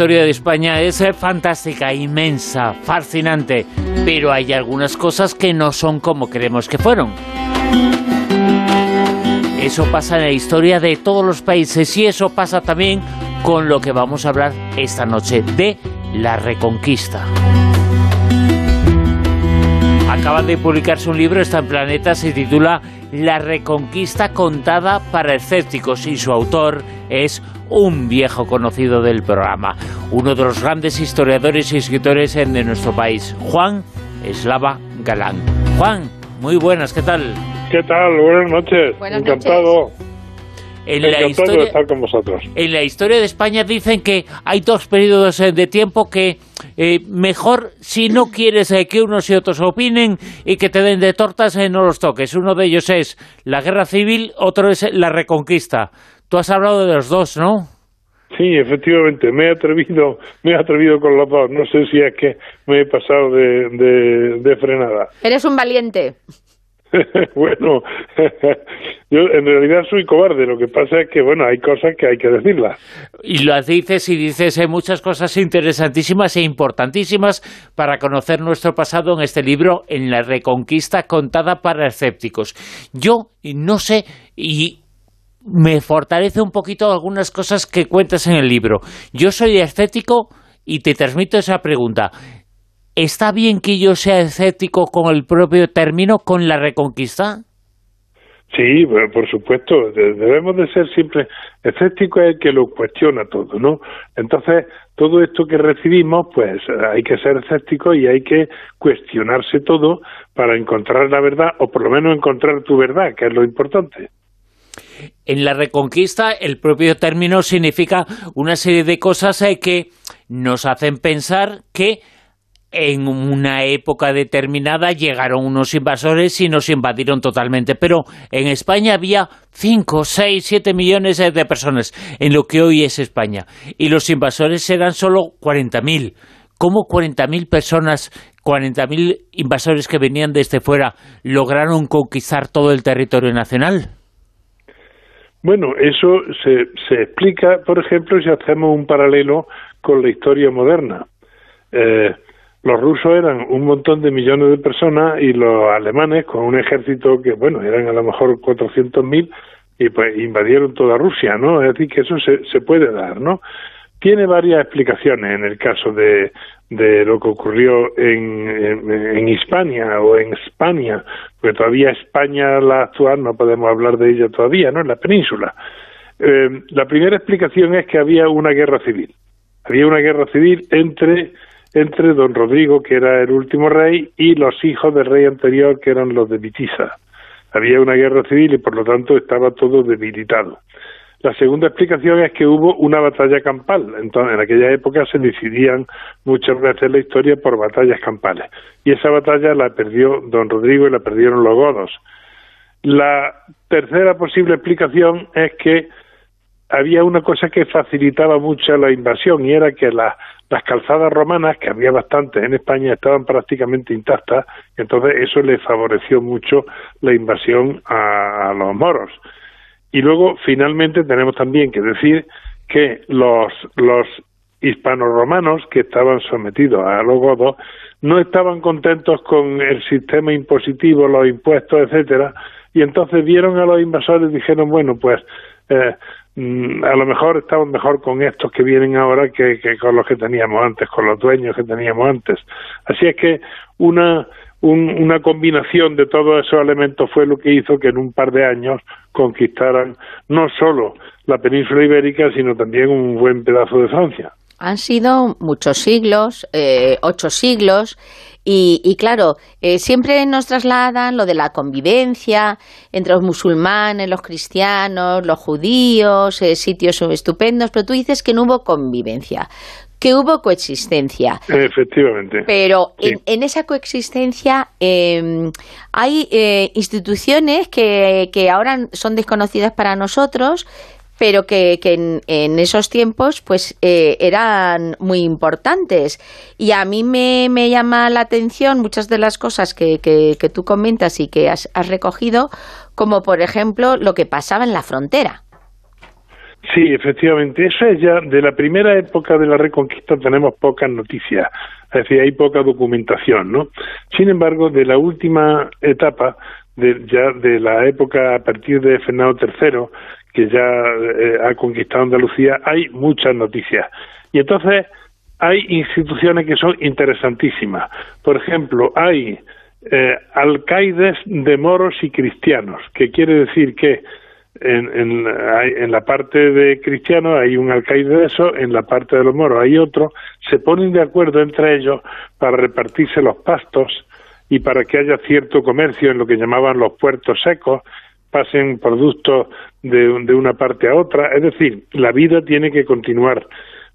historia de España es eh, fantástica, inmensa, fascinante, pero hay algunas cosas que no son como creemos que fueron. Eso pasa en la historia de todos los países y eso pasa también con lo que vamos a hablar esta noche de la Reconquista. Acaba de publicarse un libro, está en Planeta, se titula La Reconquista contada para escépticos y su autor es un viejo conocido del programa, uno de los grandes historiadores y escritores de nuestro país, Juan Eslava Galán. Juan, muy buenas, ¿qué tal? ¿Qué tal? Buenas noches. Encantado. En la, historia, de estar con vosotros. en la historia de España dicen que hay dos periodos eh, de tiempo que eh, mejor, si no quieres eh, que unos y otros opinen y que te den de tortas, no los toques. Uno de ellos es la guerra civil, otro es la reconquista. Tú has hablado de los dos, ¿no? Sí, efectivamente, me he atrevido, me he atrevido con los dos. No sé si es que me he pasado de, de frenada. Eres un valiente. bueno, yo en realidad soy cobarde, lo que pasa es que, bueno, hay cosas que hay que decirlas. Y lo dices y dices hay muchas cosas interesantísimas e importantísimas para conocer nuestro pasado en este libro, en la Reconquista contada para escépticos. Yo no sé, y me fortalece un poquito algunas cosas que cuentas en el libro. Yo soy escéptico y te transmito esa pregunta. ¿Está bien que yo sea escéptico con el propio término, con la reconquista? Sí, por supuesto, debemos de ser siempre escéptico es el que lo cuestiona todo, ¿no? Entonces, todo esto que recibimos, pues hay que ser escéptico y hay que cuestionarse todo para encontrar la verdad, o por lo menos encontrar tu verdad, que es lo importante. En la reconquista, el propio término significa una serie de cosas eh, que nos hacen pensar que en una época determinada llegaron unos invasores y nos invadieron totalmente, pero en España había 5, 6, 7 millones de personas en lo que hoy es España y los invasores eran solo 40.000. ¿Cómo 40.000 personas, 40.000 invasores que venían desde fuera lograron conquistar todo el territorio nacional? Bueno, eso se, explica, por ejemplo, si hacemos un paralelo con la historia moderna. Eh, los rusos eran un montón de millones de personas y los alemanes con un ejército que, bueno, eran a lo mejor 400.000 y pues invadieron toda Rusia, ¿no? Es decir, que eso se, se puede dar, ¿no? Tiene varias explicaciones en el caso de, de lo que ocurrió en, en, Hispania o en España, porque todavía España, la actual, no podemos hablar de ella todavía, ¿no? En la península. Eh, la primera explicación es que había una guerra civil. Había una guerra civil entre entre don Rodrigo, que era el último rey, y los hijos del rey anterior, que eran los de Vitiza. Había una guerra civil y por lo tanto estaba todo debilitado. La segunda explicación es que hubo una batalla campal. Entonces, en aquella época se decidían muchas veces la historia por batallas campales. Y esa batalla la perdió don Rodrigo y la perdieron los godos. La tercera posible explicación es que había una cosa que facilitaba mucho la invasión y era que las las calzadas romanas, que había bastantes en España, estaban prácticamente intactas, entonces eso le favoreció mucho la invasión a, los moros. Y luego, finalmente, tenemos también que decir que los, los hispano-romanos que estaban sometidos a los godos no estaban contentos con el sistema impositivo, los impuestos, etcétera, y entonces vieron a los invasores y dijeron, bueno, pues eh, a lo mejor estamos mejor con estos que vienen ahora que, con los que teníamos antes, con los dueños que teníamos antes. Así es que una, una combinación de todos esos elementos fue lo que hizo que en un par de años conquistaran no solo la península ibérica, sino también un buen pedazo de Francia. Han sido muchos siglos, eh, ocho siglos, y, claro, eh, siempre nos trasladan lo de la convivencia entre los musulmanes, los cristianos, los judíos, eh, sitios estupendos, pero tú dices que no hubo convivencia que hubo coexistencia. Efectivamente. Pero en, esa coexistencia em, hay eh, instituciones que, que, ahora son desconocidas para nosotros, pero que, en, esos tiempos pues eh, eran muy importantes. Y a mí me, llama la atención muchas de las cosas que, que, tú comentas y que has, recogido, como por ejemplo lo que pasaba en la frontera. Sí, efectivamente. Eso es ya de la primera época de la Reconquista tenemos pocas noticias, es decir, hay poca documentación, ¿no? Sin embargo, de la última etapa, de, ya de la época a partir de Fernando III, que ya eh, ha conquistado Andalucía, hay muchas noticias. Y entonces hay instituciones que son interesantísimas. Por ejemplo, hay eh, alcaides de moros y cristianos, que quiere decir que en, en, en, la parte de cristianos hay un alcaide de eso, en la parte de los moros hay otro, se ponen de acuerdo entre ellos para repartirse los pastos y para que haya cierto comercio en lo que llamaban los puertos secos, pasen productos de, una parte a otra, es decir, la vida tiene que continuar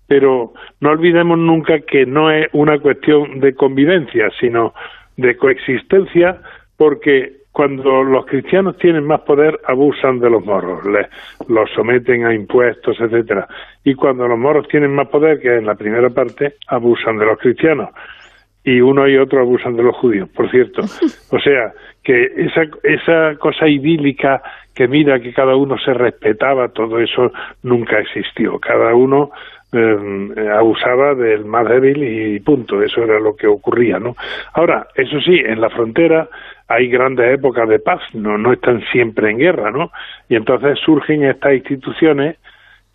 pero no olvidemos nunca que no es una cuestión de convivencia, sino de coexistencia, porque cuando los cristianos tienen más poder, abusan de los moros, les, los someten a impuestos, etcétera. Y cuando los moros tienen más poder, que en la primera parte, abusan de los cristianos. Y uno y otro abusan de los judíos, por cierto. O sea, que esa, esa cosa idílica que mira que cada uno se respetaba, todo eso nunca existió. Cada uno eh, abusaba del más débil y punto, eso era lo que ocurría, ¿no? Ahora, eso sí, en la frontera hay grandes épocas de paz, no, no están siempre en guerra, ¿no? Y entonces surgen estas instituciones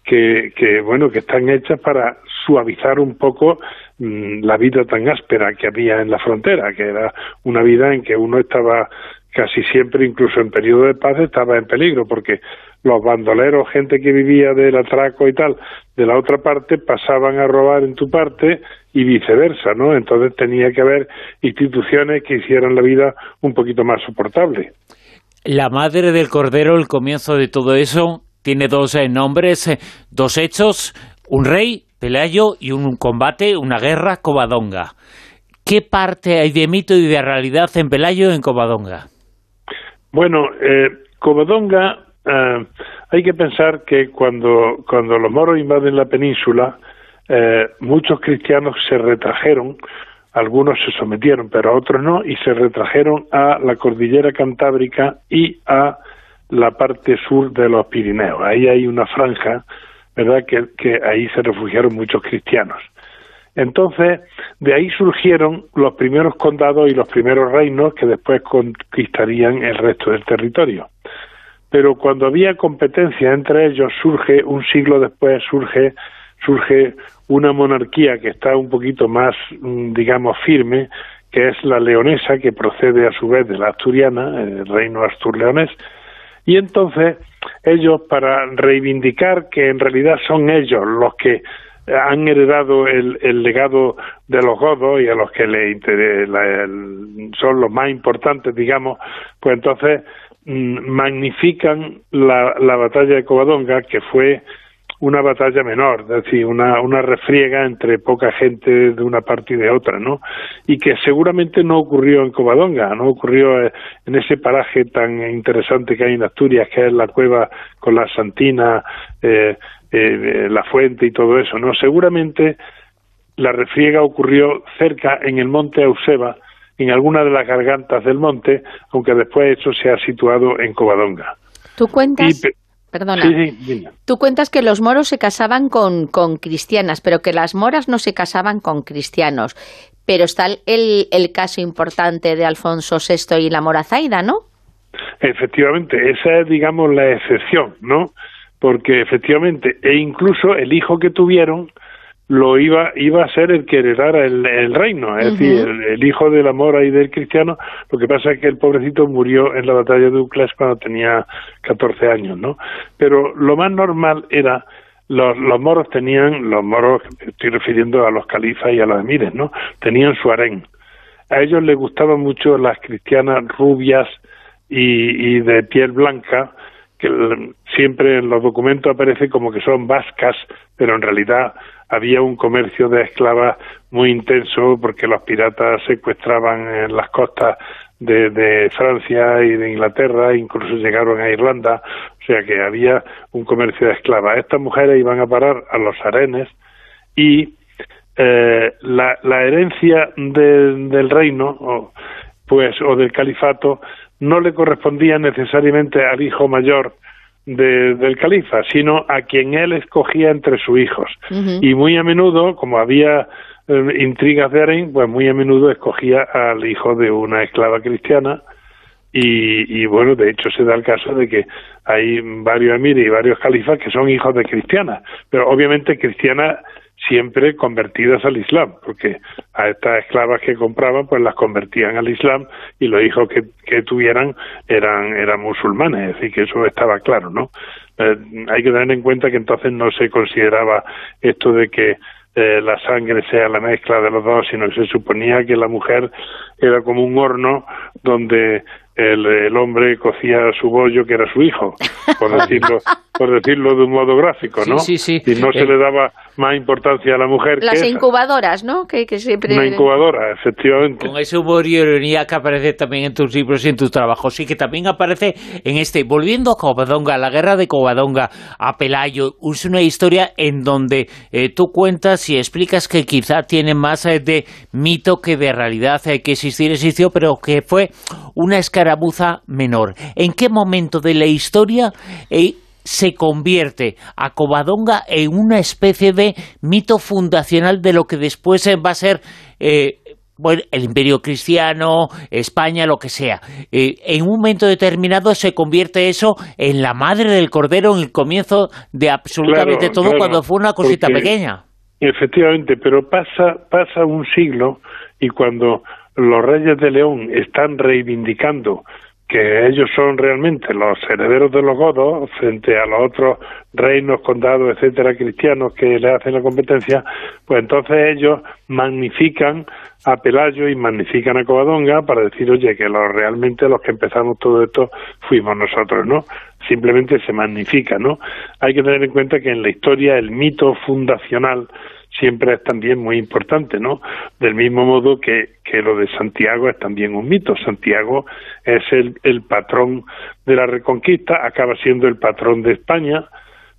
que, que bueno, que están hechas para suavizar un poco mm, la vida tan áspera que había en la frontera, que era una vida en que uno estaba casi siempre, incluso en periodo de paz, estaba en peligro, porque los bandoleros, gente que vivía del atraco y tal, de la otra parte, pasaban a robar en tu parte y viceversa, ¿no? Entonces tenía que haber instituciones que hicieran la vida un poquito más soportable. La madre del Cordero, el comienzo de todo eso, tiene dos eh, nombres, eh, dos hechos, un rey, Pelayo, y un combate, una guerra, Covadonga. ¿Qué parte hay de mito y de realidad en Pelayo y en Covadonga? Bueno, eh, Covadonga eh, hay que pensar que cuando, cuando los moros invaden la península, muchos cristianos se retrajeron, algunos se sometieron, pero otros no, y se retrajeron a la cordillera cantábrica y a la parte sur de los Pirineos. Ahí hay una franja, ¿verdad?, que, ahí se refugiaron muchos cristianos. Entonces, de ahí surgieron los primeros condados y los primeros reinos que después conquistarían el resto del territorio pero cuando había competencia entre ellos surge un siglo después surge surge una monarquía que está un poquito más mm, digamos firme que es la leonesa que procede a su vez de la asturiana el reino astur-leonés y entonces ellos para reivindicar que en realidad son ellos los que han heredado el, el legado de los godos y a los que le son los más importantes, digamos, pues entonces Mm, magnifican la, la batalla de Covadonga, que fue una batalla menor, es decir, una, una refriega entre poca gente de una parte y de otra, ¿no? Y que seguramente no ocurrió en Covadonga, no ocurrió eh, en ese paraje tan interesante que hay en Asturias, que es la cueva con la Santina, eh, eh, la fuente y todo eso, ¿no? Seguramente la refriega ocurrió cerca en el monte Euseba, en alguna de las gargantas del monte, aunque después eso se ha situado en Covadonga. ¿Tú cuentas? Perdona. Tú cuentas que los moros se casaban con, con, cristianas, pero que las moras no se casaban con cristianos. Pero está el, el caso importante de Alfonso VI y la Morazaida, ¿no? Efectivamente, esa es, digamos, la excepción, ¿no? Porque efectivamente, e incluso el hijo que tuvieron lo iba iba a ser el que heredara el, reino, es decir, el, hijo de la mora y del cristiano. Lo que pasa es que el pobrecito murió en la batalla de Uclas cuando tenía 14 años, ¿no? Pero lo más normal era los, los moros tenían, los moros, estoy refiriendo a los califas y a los emires, ¿no? Tenían su harén. A ellos les gustaban mucho las cristianas rubias y, y de piel blanca, que siempre en los documentos aparece como que son vascas, pero en realidad había un comercio de esclavas muy intenso porque los piratas secuestraban en las costas de, Francia y de Inglaterra, incluso llegaron a Irlanda, o sea que había un comercio de esclavas. Estas mujeres iban a parar a los arenes y eh, la, herencia del reino, pues, o del califato, no le correspondía necesariamente al hijo mayor del califa, sino a quien él escogía entre sus hijos. Y muy a menudo, como había eh, intrigas de harén, pues muy a menudo escogía al hijo de una esclava cristiana. Y, y, bueno, de hecho se da el caso de que hay varios emires y varios califas que son hijos de cristianas, pero obviamente cristianas siempre convertidas al Islam, porque a estas esclavas que compraban, pues las convertían al Islam y los hijos que, que tuvieran eran, eran musulmanes, es decir, que eso estaba claro, ¿no? Eh, hay que tener en cuenta que entonces no se consideraba esto de que eh, la sangre sea la mezcla de los dos, sino que se suponía que la mujer era como un horno donde el, hombre cocía su bollo que era su hijo, por decirlo, por decirlo de un modo gráfico, ¿no? Sí, sí, Y no se le daba más importancia a la mujer. Las incubadoras, ¿no? Que, siempre... Una incubadora, efectivamente. Con ese humor y ironía que aparece también en tus libros y en tus trabajos, y que también aparece en este. Volviendo a Covadonga, la guerra de Covadonga, a Pelayo, es una historia en donde eh, tú cuentas y explicas que quizá tiene más eh, de mito que de realidad, eh, que existir existió, pero que fue una escaramuza menor. ¿En qué momento de la historia se convierte a Covadonga en una especie de mito fundacional de lo que después va a ser eh, el imperio cristiano, España, lo que sea. Eh, en un momento determinado se convierte eso en la madre del cordero, en el comienzo de absolutamente todo, cuando fue una cosita pequeña. Efectivamente, pero pasa, pasa un siglo y cuando los reyes de León están reivindicando que ellos son realmente los herederos de los godos frente a los otros reinos, condados, etcétera, cristianos que le hacen la competencia, pues entonces ellos magnifican a Pelayo y magnifican a Covadonga para decir, oye, que los, realmente los que empezamos todo esto fuimos nosotros, ¿no? Simplemente se magnifica, ¿no? Hay que tener en cuenta que en la historia el mito fundacional siempre es también muy importante, ¿no? Del mismo modo que, que lo de Santiago es también un mito. Santiago es el, el patrón de la Reconquista, acaba siendo el patrón de España,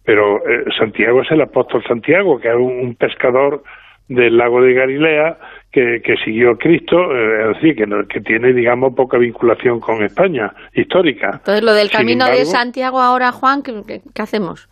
pero eh, Santiago es el apóstol Santiago, que es un, pescador del lago de Galilea que, que siguió a Cristo, eh, es decir, que, que, tiene, digamos, poca vinculación con España histórica. Entonces, lo del camino de Santiago ahora, Juan, ¿qué, qué hacemos?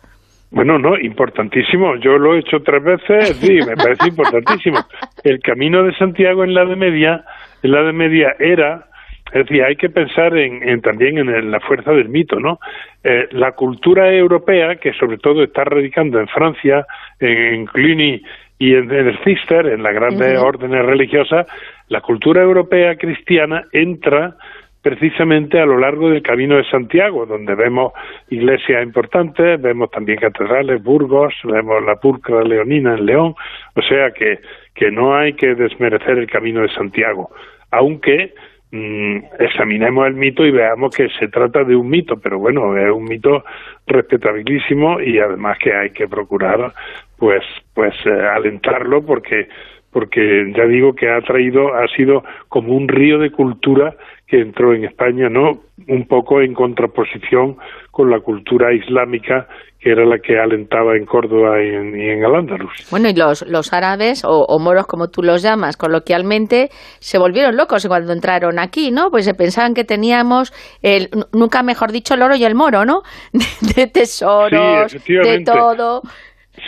Bueno, no, importantísimo. Yo lo he hecho tres veces, sí, me parece importantísimo. El camino de Santiago en la de media, en la de media era, es decir, hay que pensar en, también en la fuerza del mito, ¿no? Eh, la cultura europea, que sobre todo está radicando en Francia, en, Cluny y en, el Cister, en las grandes órdenes religiosas, la cultura europea cristiana entra precisamente a lo largo del Camino de Santiago, donde vemos iglesias importantes, vemos también catedrales, Burgos, vemos la pulcra leonina en León, o sea que, que no hay que desmerecer el Camino de Santiago, aunque mm, examinemos el mito y veamos que se trata de un mito, pero bueno, es un mito respetabilísimo y además que hay que procurar pues pues eh, alentarlo porque porque ya digo que ha traído ha sido como un río de cultura que entró en España, ¿no? Un poco en contraposición con la cultura islámica que era la que alentaba en Córdoba y en, Al-Ándalus. Bueno, y los, los árabes, o, moros como tú los llamas coloquialmente, se volvieron locos cuando entraron aquí, ¿no? Pues se pensaban que teníamos, el, nunca mejor dicho, el oro y el moro, ¿no? De, tesoros, de todo.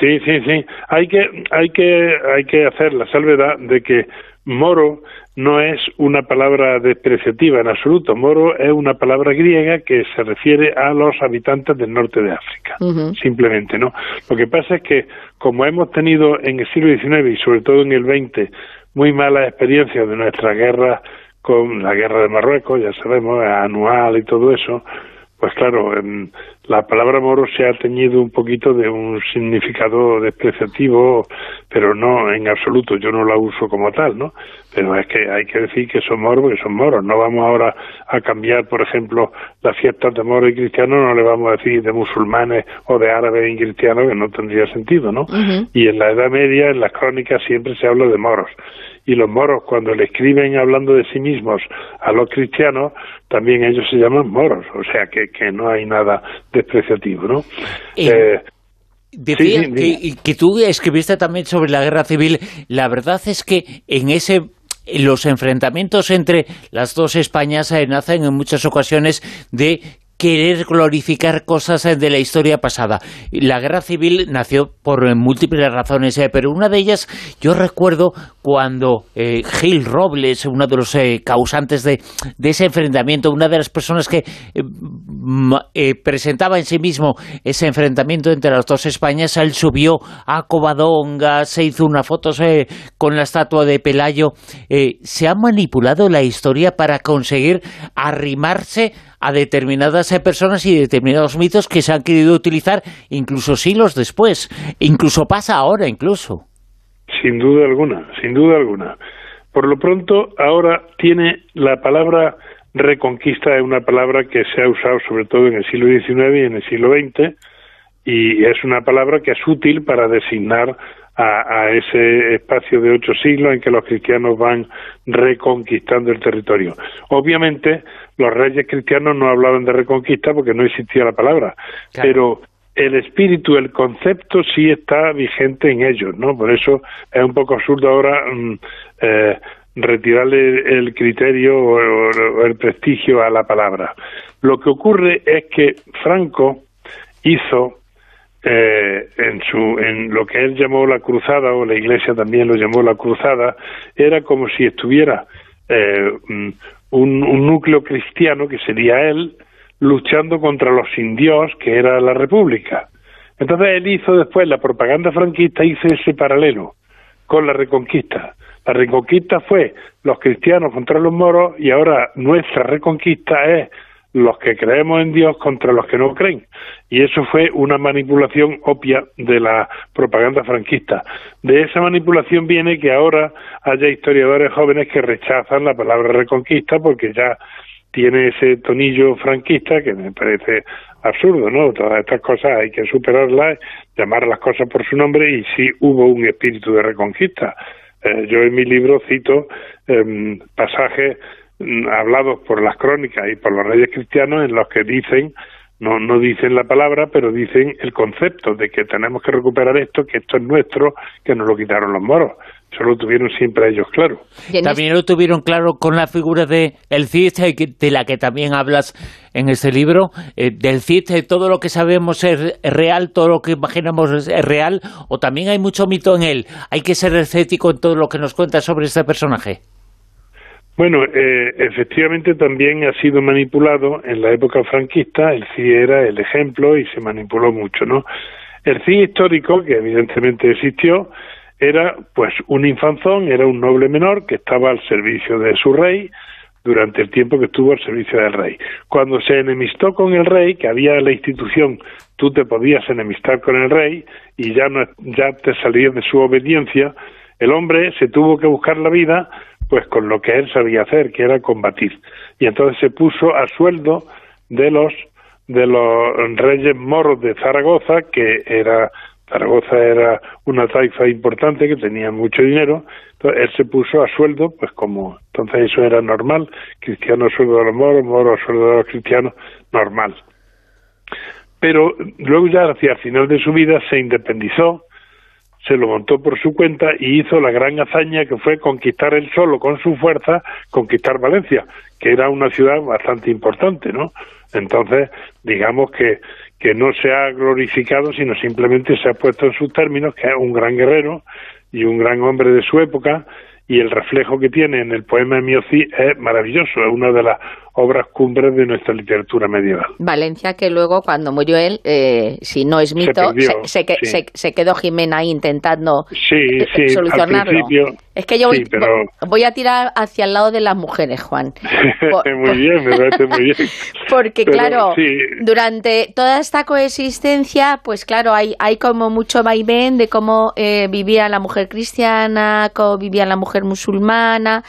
Sí, sí, sí. Hay que, hay que, hay que hacer la salvedad de que moro no es una palabra despreciativa en absoluto. Moro es una palabra griega que se refiere a los habitantes del norte de África, simplemente, ¿no? Lo que pasa es que, como hemos tenido en el siglo XIX y sobre todo en el XX muy malas experiencias de nuestra guerra con la guerra de Marruecos, ya sabemos, anual y todo eso, pues claro, la palabra moro se ha teñido un poquito de un significado despreciativo, pero no en absoluto, yo no la uso como tal, ¿no? Pero es que hay que decir que son moros porque son moros. No vamos ahora a cambiar, por ejemplo, las fiestas de moros y cristianos, no le vamos a decir de musulmanes o de árabes y cristianos, que no tendría sentido, ¿no? Y en la Edad Media, en las crónicas, siempre se habla de moros y los moros cuando le escriben hablando de sí mismos a los cristianos, también ellos se llaman moros, o sea que, que no hay nada despreciativo, ¿no? Eh, decía que, que tú escribiste también sobre la guerra civil, la verdad es que en ese los enfrentamientos entre las dos Españas eh, nacen en muchas ocasiones de querer glorificar cosas de la historia pasada. La guerra civil nació por múltiples razones, pero una de ellas yo recuerdo cuando Gil Robles, uno de los causantes de, ese enfrentamiento, una de las personas que presentaba en sí mismo ese enfrentamiento entre las dos Españas, él subió a Covadonga, se hizo una foto con la estatua de Pelayo. se ha manipulado la historia para conseguir arrimarse a determinadas personas y determinados mitos que se han querido utilizar incluso siglos después. Incluso pasa ahora, incluso. Sin duda alguna, sin duda alguna. Por lo pronto, ahora tiene la palabra reconquista, es una palabra que se ha usado sobre todo en el siglo XIX y en el siglo XX, y es una palabra que es útil para designar a, ese espacio de ocho siglos en que los cristianos van reconquistando el territorio. Obviamente, los reyes cristianos no hablaban de reconquista porque no existía la palabra, pero el espíritu, el concepto sí está vigente en ellos, ¿no? Por eso es un poco absurdo ahora mm, eh, retirarle el criterio o el prestigio a la palabra. Lo que ocurre es que Franco hizo eh, en, su, en lo que él llamó la cruzada, o la iglesia también lo llamó la cruzada, era como si estuviera eh, mm, un, un, núcleo cristiano, que sería él, luchando contra los indios, que era la república. Entonces él hizo después la propaganda franquista, hizo ese paralelo con la reconquista. La reconquista fue los cristianos contra los moros y ahora nuestra reconquista es los que creemos en Dios contra los que no creen. Y eso fue una manipulación obvia de la propaganda franquista. De esa manipulación viene que ahora haya historiadores jóvenes que rechazan la palabra reconquista porque ya tiene ese tonillo franquista que me parece absurdo, ¿no? Todas estas cosas hay que superarlas, llamar las cosas por su nombre y sí hubo un espíritu de reconquista. Eh, yo en mi libro cito em, pasajes hablados por las crónicas y por los reyes cristianos en los que dicen no, no dicen la palabra, pero dicen el concepto de que tenemos que recuperar esto, que esto es nuestro, que nos lo quitaron los moros. Eso lo tuvieron siempre ellos claro. También lo tuvieron claro con la figura de el Cid, de la que también hablas en este libro, eh, del Cid, todo lo que sabemos es real, todo lo que imaginamos es real, o también hay mucho mito en él. Hay que ser escéptico en todo lo que nos cuenta sobre este personaje. Bueno, eh, efectivamente también ha sido manipulado en la época franquista, el CIE era el ejemplo y se manipuló mucho, ¿no? El CIE histórico, que evidentemente existió, era pues un infanzón, era un noble menor que estaba al servicio de su rey durante el tiempo que estuvo al servicio del rey. Cuando se enemistó con el rey, que había la institución, tú te podías enemistar con el rey y ya, no, ya te salías de su obediencia, el hombre se tuvo que buscar la vida pues con lo que él sabía hacer, que era combatir. Y entonces se puso a sueldo de los de los reyes moros de Zaragoza, que era Zaragoza era una taifa importante que tenía mucho dinero, entonces él se puso a sueldo, pues como entonces eso era normal, cristiano a sueldo de los moros, moros a sueldo de los cristianos, normal. Pero luego ya hacia el final de su vida se independizó, se lo montó por su cuenta y hizo la gran hazaña que fue conquistar él solo con su fuerza, conquistar Valencia, que era una ciudad bastante importante, ¿no? Entonces, digamos que, que no se ha glorificado, sino simplemente se ha puesto en sus términos que es un gran guerrero y un gran hombre de su época, y el reflejo que tiene en el poema de Miocí es maravilloso, es una de las obras cumbres de nuestra literatura medieval. Valencia, que luego, cuando murió él, eh, si no es mito, se, quedó Jimena intentando eh, solucionarlo. es que yo voy, a tirar hacia el lado de las mujeres, Juan. muy bien, me parece muy bien. Porque, claro, durante toda esta coexistencia, pues claro, hay, hay como mucho vaivén de cómo eh, vivía la mujer cristiana, cómo vivía la mujer musulmana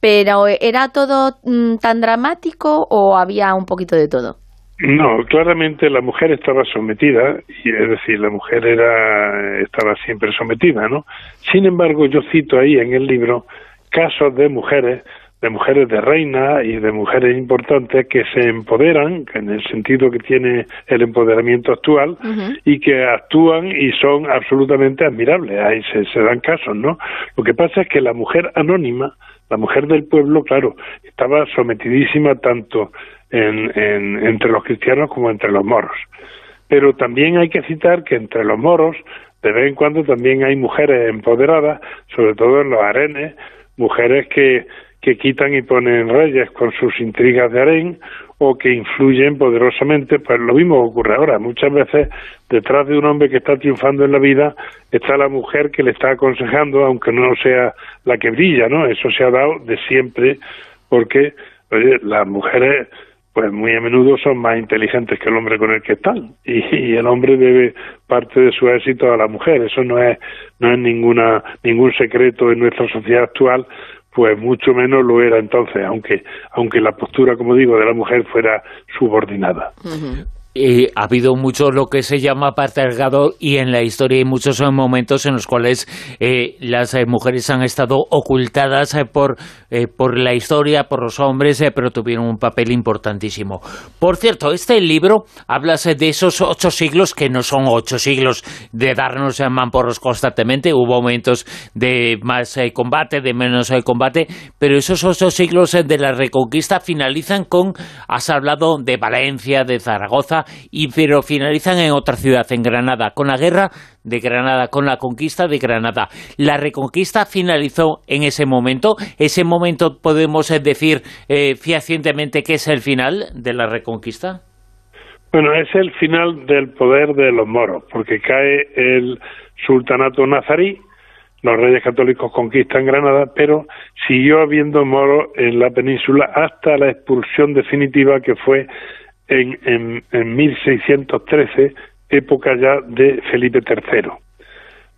pero ¿era todo mm, tan dramático o había un poquito de todo? No, claramente la mujer estaba sometida, y es decir, la mujer era estaba siempre sometida, ¿no? Sin embargo, yo cito ahí en el libro casos de mujeres, de mujeres de reina y de mujeres importantes que se empoderan, en el sentido que tiene el empoderamiento actual, y que actúan y son absolutamente admirables. Ahí se, se dan casos, ¿no? Lo que pasa es que la mujer anónima La mujer del pueblo, claro, estaba sometidísima tanto en, entre los cristianos como entre los moros. Pero también hay que citar que entre los moros, de vez en cuando también hay mujeres empoderadas, sobre todo en los arenes, mujeres que, que quitan y ponen reyes con sus intrigas de harén o que influyen poderosamente, pues lo mismo ocurre ahora. Muchas veces detrás de un hombre que está triunfando en la vida está la mujer que le está aconsejando, aunque no sea la que brilla, ¿no? Eso se ha dado de siempre porque, oye, las mujeres pues muy a menudo son más inteligentes que el hombre con el que están y, el hombre debe parte de su éxito a la mujer eso no es no es ninguna ningún secreto en nuestra sociedad actual pues mucho menos lo era entonces, aunque, aunque la postura, como digo, de la mujer fuera subordinada. Eh, ha habido mucho lo que se llama patriarcado y en la historia hay muchos momentos en los cuales eh, las eh, mujeres han estado ocultadas por, por la historia, por los hombres, pero tuvieron un papel importantísimo. Por cierto, este libro habla de esos ocho siglos que no son ocho siglos de darnos mamporros constantemente, hubo momentos de más combate, de menos combate, pero esos ocho siglos de la reconquista finalizan con, has hablado de Valencia, de Zaragoza, y pero finalizan en otra ciudad, en Granada, con la guerra de Granada, con la conquista de Granada. La reconquista finalizó en ese momento. Ese momento podemos eh, decir eh, que es el final de la reconquista. Bueno, es el final del poder de los moros, porque cae el sultanato nazarí, los reyes católicos conquistan Granada, pero siguió habiendo moros en la península hasta la expulsión definitiva que fue en, en, 1613, época ya de Felipe III.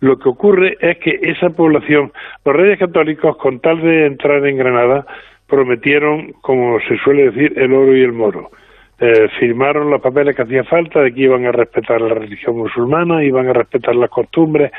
Lo que ocurre es que esa población, los reyes católicos, con tal de entrar en Granada, prometieron, como se suele decir, el oro y el moro. Eh, firmaron los papeles que hacía falta de que iban a respetar la religión musulmana, iban a respetar las costumbres,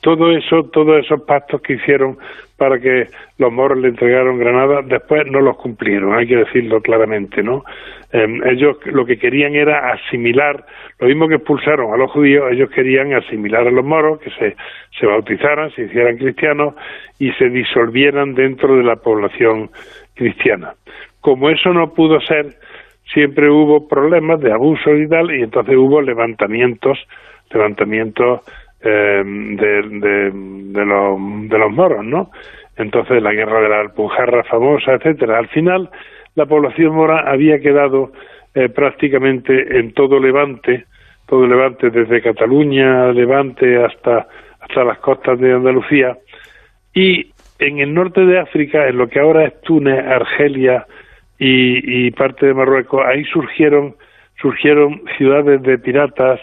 todo eso, todos esos pactos que hicieron para que los moros le entregaron Granada, después no los cumplieron, hay que decirlo claramente, ¿no? Em, ellos lo que querían era asimilar, lo mismo que expulsaron a los judíos, ellos querían asimilar a los moros, que se, se bautizaran, se hicieran cristianos y se disolvieran dentro de la población cristiana. Como eso no pudo ser, siempre hubo problemas de abuso y tal, y entonces hubo levantamientos, levantamientos eh, de, de, los, moros, ¿no? Entonces la guerra de la Alpujarra famosa, etcétera. Al final la población mora había quedado eh, prácticamente en todo Levante, todo Levante desde Cataluña, Levante hasta hasta las costas de Andalucía y en el norte de África, en lo que ahora es Túnez, Argelia y, y parte de Marruecos, ahí surgieron surgieron ciudades de piratas,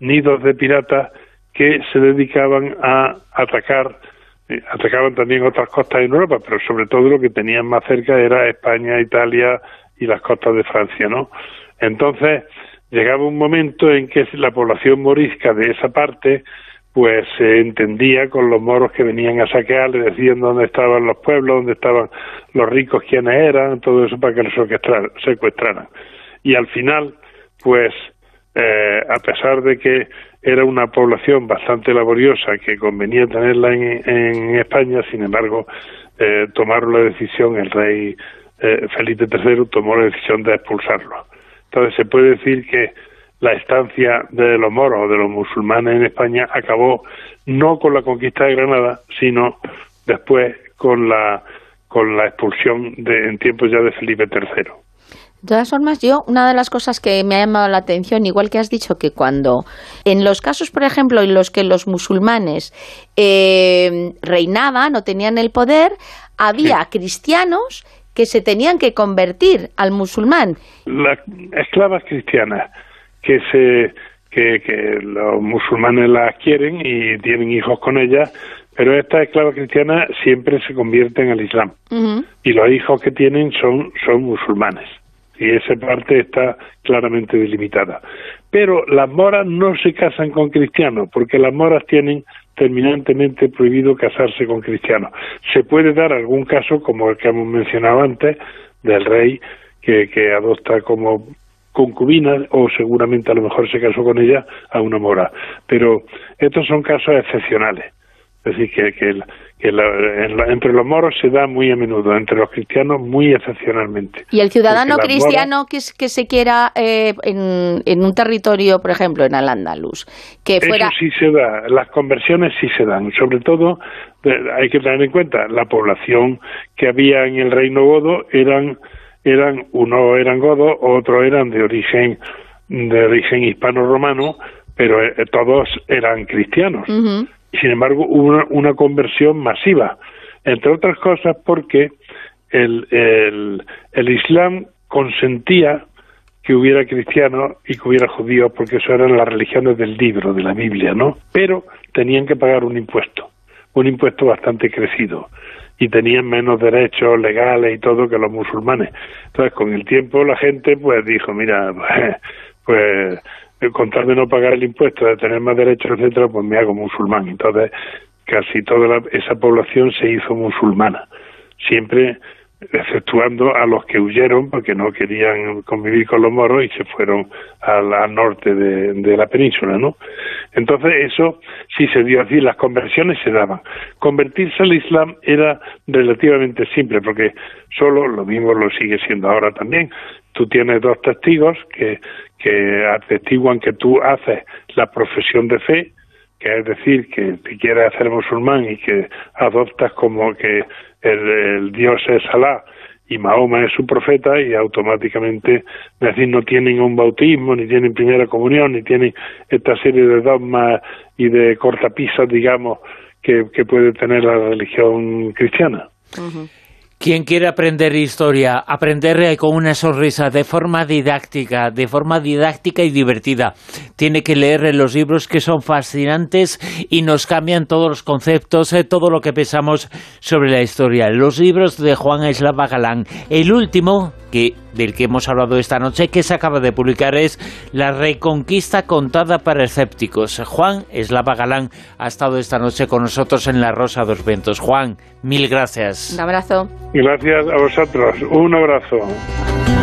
nidos de piratas que se dedicaban a atacar, eh, atacaban también otras costas en Europa, pero sobre todo lo que tenían más cerca era España, Italia y las costas de Francia, ¿no? Entonces, llegaba un momento en que la población morisca de esa parte pues se entendía con los moros que venían a saquear, le decían dónde estaban los pueblos, dónde estaban los ricos, quiénes eran, todo eso para que los secuestraran. Y al final, pues, eh, a pesar de que era una población bastante laboriosa que convenía tenerla en, España, sin embargo, eh, tomaron la decisión, el rey eh, Felipe III tomó la decisión de expulsarlo. Entonces se puede decir que la estancia de los moros o de los musulmanes en España acabó no con la conquista de Granada, sino después con la con la expulsión de, en tiempos ya de Felipe III. De todas formas, yo, una de las cosas que me ha llamado la atención, igual que has dicho que cuando, en los casos, por ejemplo, en los que los musulmanes eh, reinaban o tenían el poder, había cristianos que se tenían que convertir al musulmán. Las esclavas cristianas que se que, que los musulmanes las quieren y tienen hijos con ellas, pero estas esclavas cristianas siempre se convierten al Islam y los hijos que tienen son son musulmanes y esa parte está claramente delimitada. Pero las moras no se casan con cristianos, porque las moras tienen terminantemente prohibido casarse con cristianos. Se puede dar algún caso, como el que hemos mencionado antes, del rey que, que adopta como concubina o seguramente a lo mejor se casó con ella a una mora. Pero estos son casos excepcionales. Es decir, que, que, que entre los moros se da muy a menudo, entre los cristianos muy excepcionalmente. ¿Y el ciudadano cristiano que, que, se quiera eh, en, un territorio, por ejemplo, en Al-Ándalus, que fuera... Eso sí se da, las conversiones sí se dan, sobre todo hay que tener en cuenta la población que había en el reino godo eran eran unos eran godos, otros eran de origen de origen hispano-romano, pero eh, todos eran cristianos. Sin embargo, hubo una, conversión masiva, entre otras cosas porque el, el, el Islam consentía que hubiera cristianos y que hubiera judíos, porque eso eran las religiones del libro, de la Biblia, ¿no? Pero tenían que pagar un impuesto, un impuesto bastante crecido, y tenían menos derechos legales y todo que los musulmanes. Entonces, con el tiempo la gente pues dijo, mira, pues con tal de no pagar el impuesto, de tener más derechos, etcétera, pues me hago musulmán. Entonces, casi toda esa población se hizo musulmana, siempre exceptuando a los que huyeron porque no querían convivir con los moros y se fueron al, norte de, la península, ¿no? Entonces eso sí se dio así, las conversiones se daban. Convertirse al Islam era relativamente simple porque solo lo mismo lo sigue siendo ahora también. Tú tienes dos testigos que, que atestiguan que tú haces la profesión de fe, que es decir, que te quieres hacer musulmán y que adoptas como que el, Dios es Alá y Mahoma es su profeta y automáticamente, decir, no tienen un bautismo, ni tienen primera comunión, ni tienen esta serie de dogmas y de cortapisas, digamos, que, puede tener la religión cristiana. Quien quiere aprender historia, aprender con una sonrisa, de forma didáctica, de forma didáctica y divertida, tiene que leer los libros que son fascinantes y nos cambian todos los conceptos, eh, todo lo que pensamos sobre la historia. Los libros de Juan Eslava Galán. El último, que, del que hemos hablado esta noche, que se acaba de publicar, es La Reconquista contada para escépticos. Juan Eslava Galán ha estado esta noche con nosotros en La Rosa dos Ventos. Juan, mil gracias. Un abrazo. Gracias a vosotros. Un abrazo.